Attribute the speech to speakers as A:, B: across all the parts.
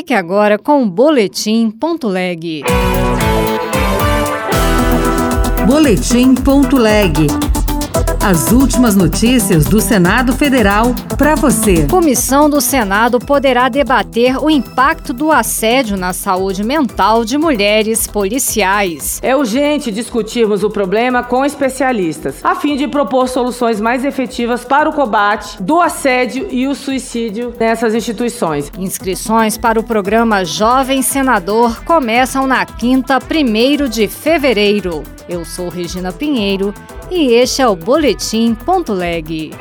A: Fique agora com o Boletim Ponto Leg.
B: Boletim Ponto Leg. As últimas notícias do Senado Federal para você.
A: Comissão do Senado poderá debater o impacto do assédio na saúde mental de mulheres policiais.
C: É urgente discutirmos o problema com especialistas, a fim de propor soluções mais efetivas para o combate do assédio e o suicídio nessas instituições.
A: Inscrições para o programa Jovem Senador começam na quinta, 1 de fevereiro. Eu sou Regina Pinheiro e este é o Boletim Ponto Leg.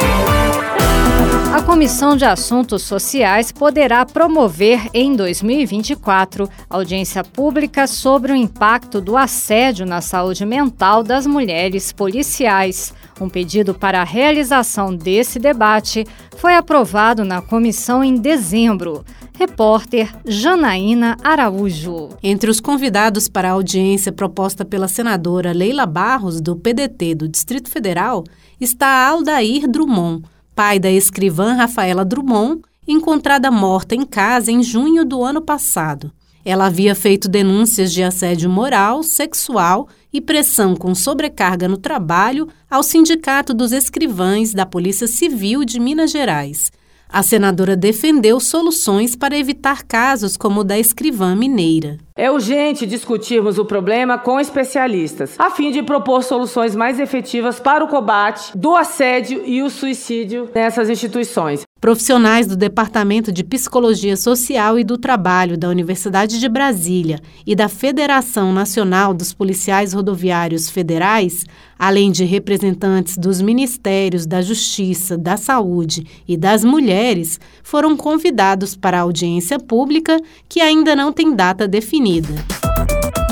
A: A Comissão de Assuntos Sociais poderá promover em 2024 audiência pública sobre o impacto do assédio na saúde mental das mulheres policiais. Um pedido para a realização desse debate foi aprovado na comissão em dezembro. Repórter Janaína Araújo.
D: Entre os convidados para a audiência proposta pela senadora Leila Barros, do PDT do Distrito Federal, está Aldair Drummond, pai da escrivã Rafaela Drummond, encontrada morta em casa em junho do ano passado. Ela havia feito denúncias de assédio moral, sexual e pressão com sobrecarga no trabalho ao Sindicato dos Escrivães da Polícia Civil de Minas Gerais a senadora defendeu soluções para evitar casos como o da escrivã mineira.
C: É urgente discutirmos o problema com especialistas, a fim de propor soluções mais efetivas para o combate do assédio e o suicídio nessas instituições.
D: Profissionais do Departamento de Psicologia Social e do Trabalho da Universidade de Brasília e da Federação Nacional dos Policiais Rodoviários Federais, além de representantes dos Ministérios da Justiça, da Saúde e das Mulheres, foram convidados para a audiência pública que ainda não tem data definida.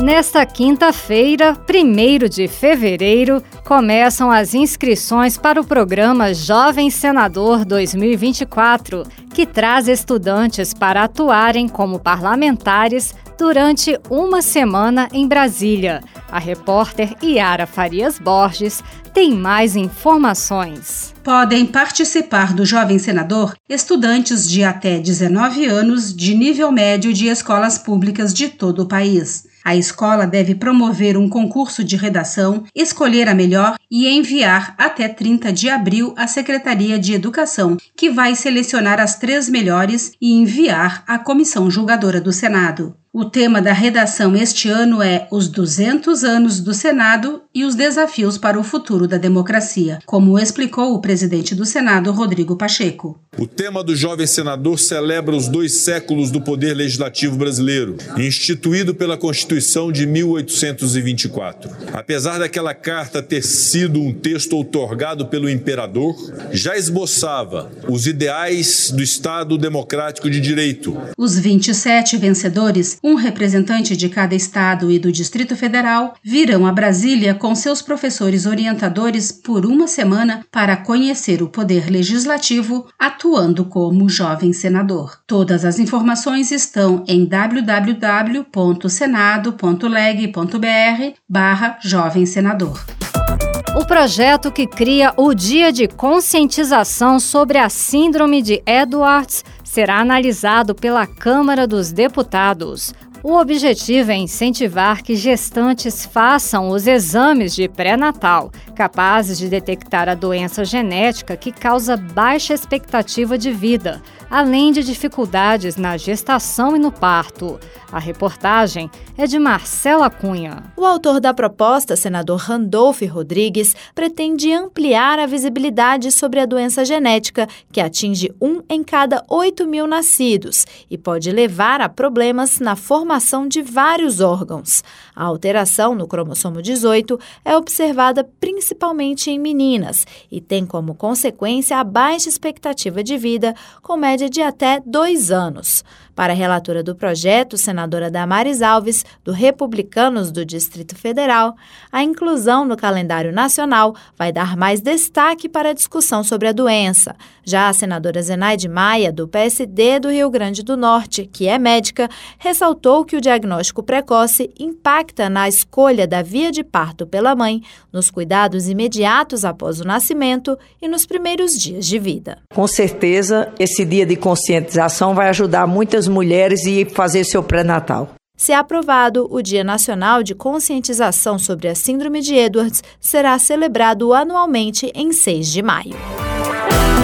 A: Nesta quinta-feira, 1 de fevereiro, começam as inscrições para o programa Jovem Senador 2024, que traz estudantes para atuarem como parlamentares durante uma semana em Brasília. A repórter Yara Farias Borges tem mais informações.
E: Podem participar do Jovem Senador estudantes de até 19 anos de nível médio de escolas públicas de todo o país. A escola deve promover um concurso de redação, escolher a melhor e enviar até 30 de abril à Secretaria de Educação, que vai selecionar as três melhores e enviar à comissão julgadora do Senado. O tema da redação este ano é Os 200 anos do Senado e os desafios para o futuro da democracia, como explicou o presidente do Senado, Rodrigo Pacheco.
F: O tema do jovem senador celebra os dois séculos do poder legislativo brasileiro, instituído pela Constituição de 1824. Apesar daquela carta ter sido um texto outorgado pelo imperador, já esboçava os ideais do Estado democrático de direito.
E: Os 27 vencedores um representante de cada estado e do Distrito Federal virão a Brasília com seus professores orientadores por uma semana para conhecer o poder legislativo atuando como jovem senador. Todas as informações estão em www.senado.leg.br barra jovem senador.
A: O projeto que cria o Dia de Conscientização sobre a Síndrome de Edwards será analisado pela Câmara dos Deputados. O objetivo é incentivar que gestantes façam os exames de pré-natal, capazes de detectar a doença genética que causa baixa expectativa de vida, além de dificuldades na gestação e no parto. A reportagem é de Marcela Cunha.
G: O autor da proposta, senador Randolph Rodrigues, pretende ampliar a visibilidade sobre a doença genética, que atinge um em cada 8 mil nascidos e pode levar a problemas na formação de vários órgãos. A alteração no cromossomo 18 é observada principalmente em meninas e tem como consequência a baixa expectativa de vida, com média de até dois anos. Para a relatora do projeto, senadora Damares Alves, do Republicanos do Distrito Federal, a inclusão no calendário nacional vai dar mais destaque para a discussão sobre a doença. Já a senadora Zenaide Maia, do PSD do Rio Grande do Norte, que é médica, ressaltou que o diagnóstico precoce impacta na escolha da via de parto pela mãe, nos cuidados imediatos após o nascimento e nos primeiros dias de vida.
H: Com certeza, esse dia de conscientização vai ajudar muitas as mulheres e fazer seu pré-natal.
G: Se aprovado, o Dia Nacional de Conscientização sobre a Síndrome de Edwards será celebrado anualmente em 6 de maio.